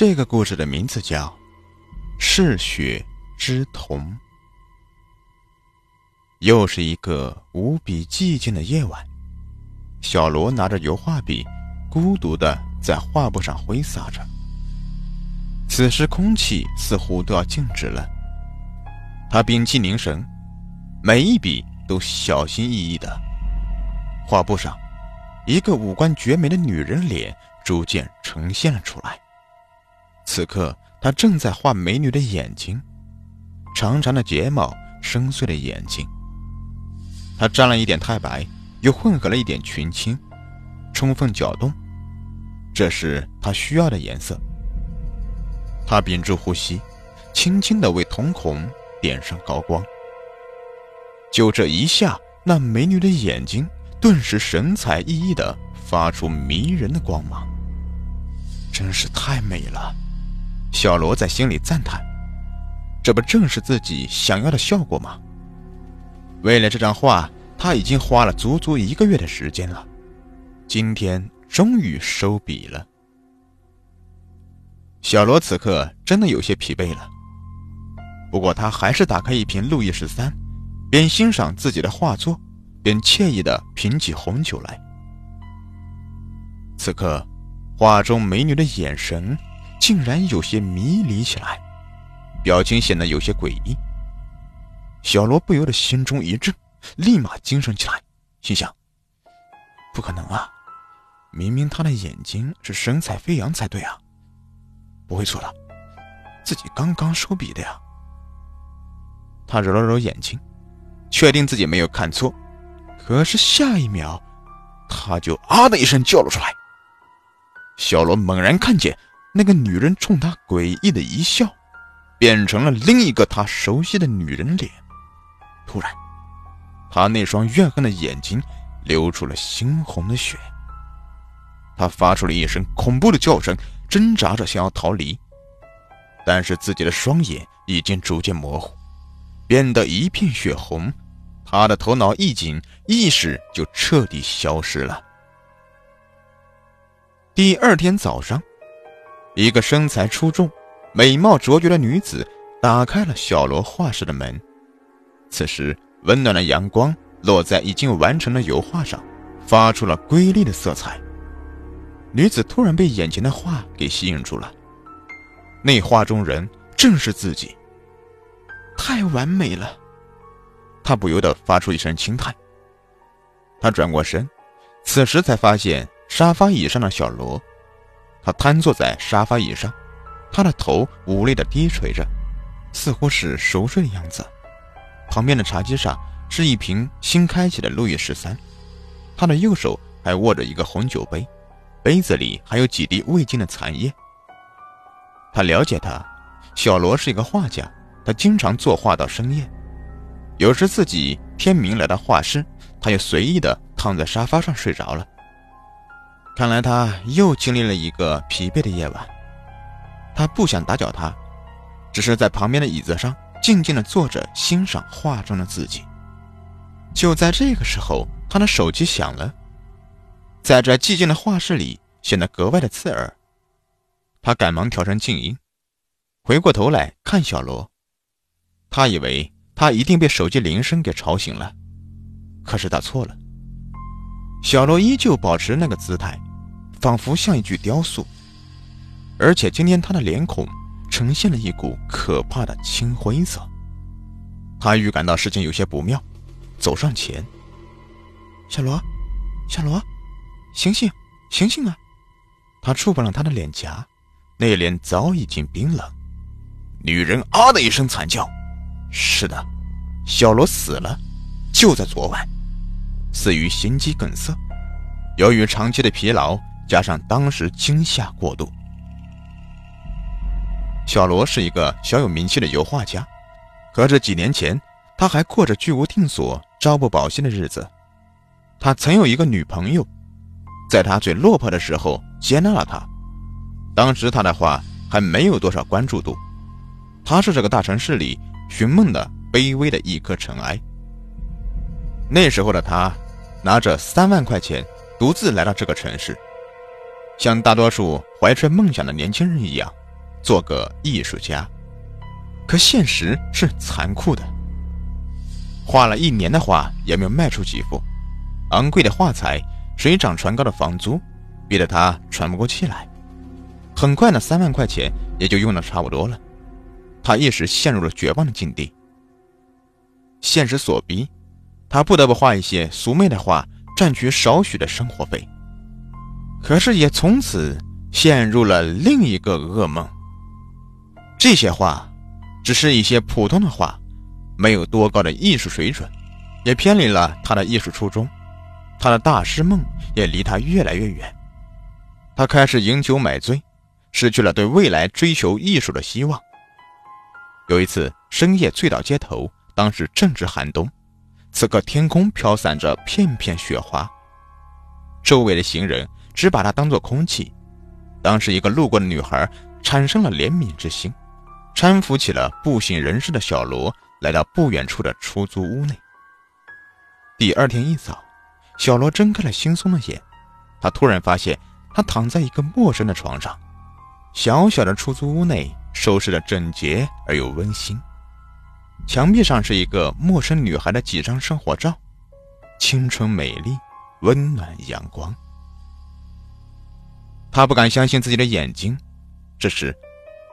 这个故事的名字叫《嗜血之瞳》。又是一个无比寂静的夜晚，小罗拿着油画笔，孤独的在画布上挥洒着。此时空气似乎都要静止了，他屏气凝神，每一笔都小心翼翼的。画布上，一个五官绝美的女人脸逐渐呈现了出来。此刻，他正在画美女的眼睛，长长的睫毛，深邃的眼睛。他沾了一点太白，又混合了一点群青，充分搅动，这是他需要的颜色。他屏住呼吸，轻轻地为瞳孔点上高光。就这一下，那美女的眼睛顿时神采奕奕地发出迷人的光芒，真是太美了。小罗在心里赞叹：“这不正是自己想要的效果吗？”为了这张画，他已经花了足足一个月的时间了。今天终于收笔了。小罗此刻真的有些疲惫了，不过他还是打开一瓶路易十三，边欣赏自己的画作，边惬意的品起红酒来。此刻，画中美女的眼神竟然有些迷离起来，表情显得有些诡异。小罗不由得心中一震，立马精神起来，心想：“不可能啊！明明他的眼睛是神采飞扬才对啊！不会错了，自己刚刚收笔的呀。”他揉了揉眼睛，确定自己没有看错。可是下一秒，他就啊的一声叫了出来。小罗猛然看见那个女人冲他诡异的一笑，变成了另一个他熟悉的女人脸。突然，他那双怨恨的眼睛流出了猩红的血。他发出了一声恐怖的叫声，挣扎着想要逃离，但是自己的双眼已经逐渐模糊，变得一片血红。他的头脑一紧，意识就彻底消失了。第二天早上，一个身材出众、美貌卓绝的女子打开了小罗画室的门。此时，温暖的阳光落在已经完成的油画上，发出了瑰丽的色彩。女子突然被眼前的画给吸引住了，那画中人正是自己，太完美了。她不由得发出一声轻叹。她转过身，此时才发现沙发椅上的小罗，他瘫坐在沙发椅上，他的头无力的低垂着，似乎是熟睡的样子。旁边的茶几上是一瓶新开启的路易十三，他的右手还握着一个红酒杯，杯子里还有几滴未尽的残液。他了解他，小罗是一个画家，他经常作画到深夜，有时自己天明来到画室，他又随意的躺在沙发上睡着了。看来他又经历了一个疲惫的夜晚，他不想打搅他，只是在旁边的椅子上。静静的坐着，欣赏画中的自己。就在这个时候，他的手机响了，在这寂静的画室里显得格外的刺耳。他赶忙调成静音，回过头来看小罗，他以为他一定被手机铃声给吵醒了，可是他错了。小罗依旧保持那个姿态，仿佛像一具雕塑，而且今天他的脸孔。呈现了一股可怕的青灰色。他预感到事情有些不妙，走上前：“小罗，小罗，醒醒，醒醒啊！”他触碰了他的脸颊，那脸早已经冰冷。女人啊的一声惨叫：“是的，小罗死了，就在昨晚，死于心肌梗塞。由于长期的疲劳，加上当时惊吓过度。”小罗是一个小有名气的油画家，可是几年前他还过着居无定所、朝不保夕的日子。他曾有一个女朋友，在他最落魄的时候接纳了他。当时他的画还没有多少关注度，他是这个大城市里寻梦的卑微的一颗尘埃。那时候的他，拿着三万块钱，独自来到这个城市，像大多数怀揣梦想的年轻人一样。做个艺术家。可现实是残酷的，画了一年的画也没有卖出几幅，昂贵的画材、水涨船高的房租，逼得他喘不过气来。很快，那三万块钱也就用的差不多了，他一时陷入了绝望的境地。现实所逼，他不得不画一些俗媚的画，赚取少许的生活费。可是，也从此陷入了另一个噩梦。这些画，只是一些普通的画，没有多高的艺术水准，也偏离了他的艺术初衷。他的大师梦也离他越来越远。他开始饮酒买醉，失去了对未来追求艺术的希望。有一次深夜醉倒街头，当时正值寒冬，此刻天空飘散着片片雪花，周围的行人。只把它当作空气。当时，一个路过的女孩产生了怜悯之心，搀扶起了不省人事的小罗，来到不远处的出租屋内。第二天一早，小罗睁开了惺忪的眼，他突然发现他躺在一个陌生的床上。小小的出租屋内收拾的整洁而又温馨，墙壁上是一个陌生女孩的几张生活照，青春美丽，温暖阳光。他不敢相信自己的眼睛，这时，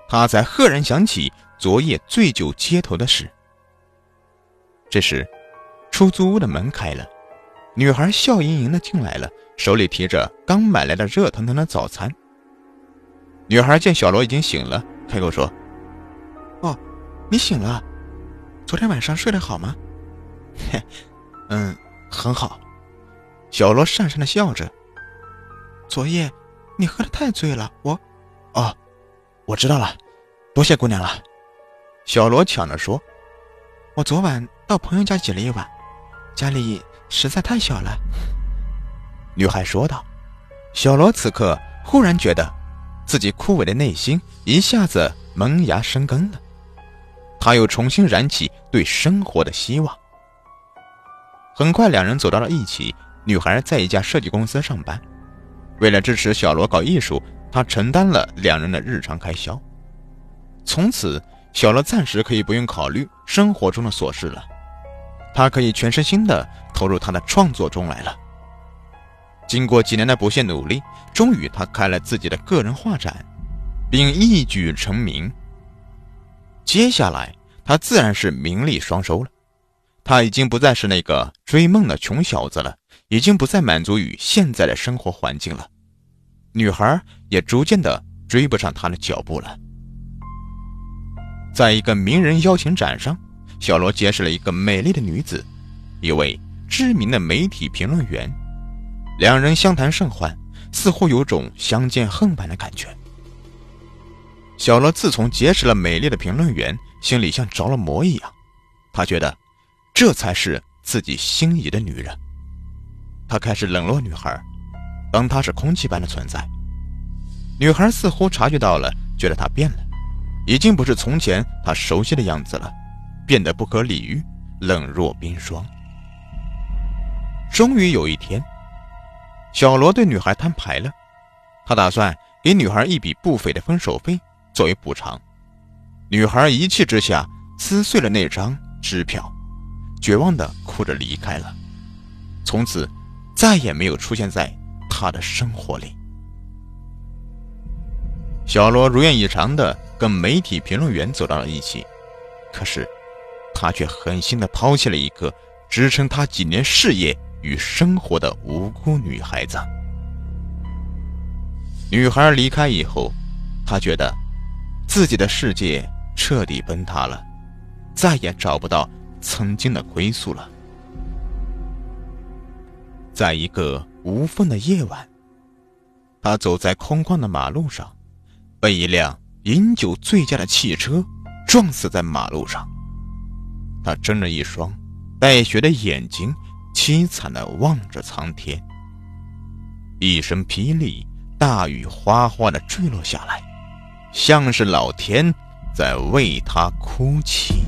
他才赫然想起昨夜醉酒街头的事。这时，出租屋的门开了，女孩笑盈盈的进来了，手里提着刚买来的热腾腾的早餐。女孩见小罗已经醒了，开口说：“哦，你醒了，昨天晚上睡得好吗？”“嘿，嗯，很好。”小罗讪讪的笑着。昨夜。你喝的太醉了，我，哦，我知道了，多谢姑娘了。小罗抢着说：“我昨晚到朋友家挤了一晚，家里实在太小了。”女孩说道。小罗此刻忽然觉得，自己枯萎的内心一下子萌芽生根了，他又重新燃起对生活的希望。很快，两人走到了一起。女孩在一家设计公司上班。为了支持小罗搞艺术，她承担了两人的日常开销。从此，小罗暂时可以不用考虑生活中的琐事了，他可以全身心的投入他的创作中来了。经过几年的不懈努力，终于他开了自己的个人画展，并一举成名。接下来，他自然是名利双收了。他已经不再是那个追梦的穷小子了。已经不再满足于现在的生活环境了，女孩也逐渐的追不上他的脚步了。在一个名人邀请展上，小罗结识了一个美丽的女子，一位知名的媒体评论员，两人相谈甚欢，似乎有种相见恨晚的感觉。小罗自从结识了美丽的评论员，心里像着了魔一样，他觉得这才是自己心仪的女人。他开始冷落女孩，当她是空气般的存在。女孩似乎察觉到了，觉得他变了，已经不是从前他熟悉的样子了，变得不可理喻，冷若冰霜。终于有一天，小罗对女孩摊牌了，他打算给女孩一笔不菲的分手费作为补偿。女孩一气之下撕碎了那张支票，绝望的哭着离开了。从此。再也没有出现在他的生活里。小罗如愿以偿的跟媒体评论员走到了一起，可是他却狠心的抛弃了一个支撑他几年事业与生活的无辜女孩子。女孩离开以后，他觉得自己的世界彻底崩塌了，再也找不到曾经的归宿了。在一个无风的夜晚，他走在空旷的马路上，被一辆饮酒醉驾的汽车撞死在马路上。他睁着一双带血的眼睛，凄惨地望着苍天。一声霹雳，大雨哗哗地坠落下来，像是老天在为他哭泣。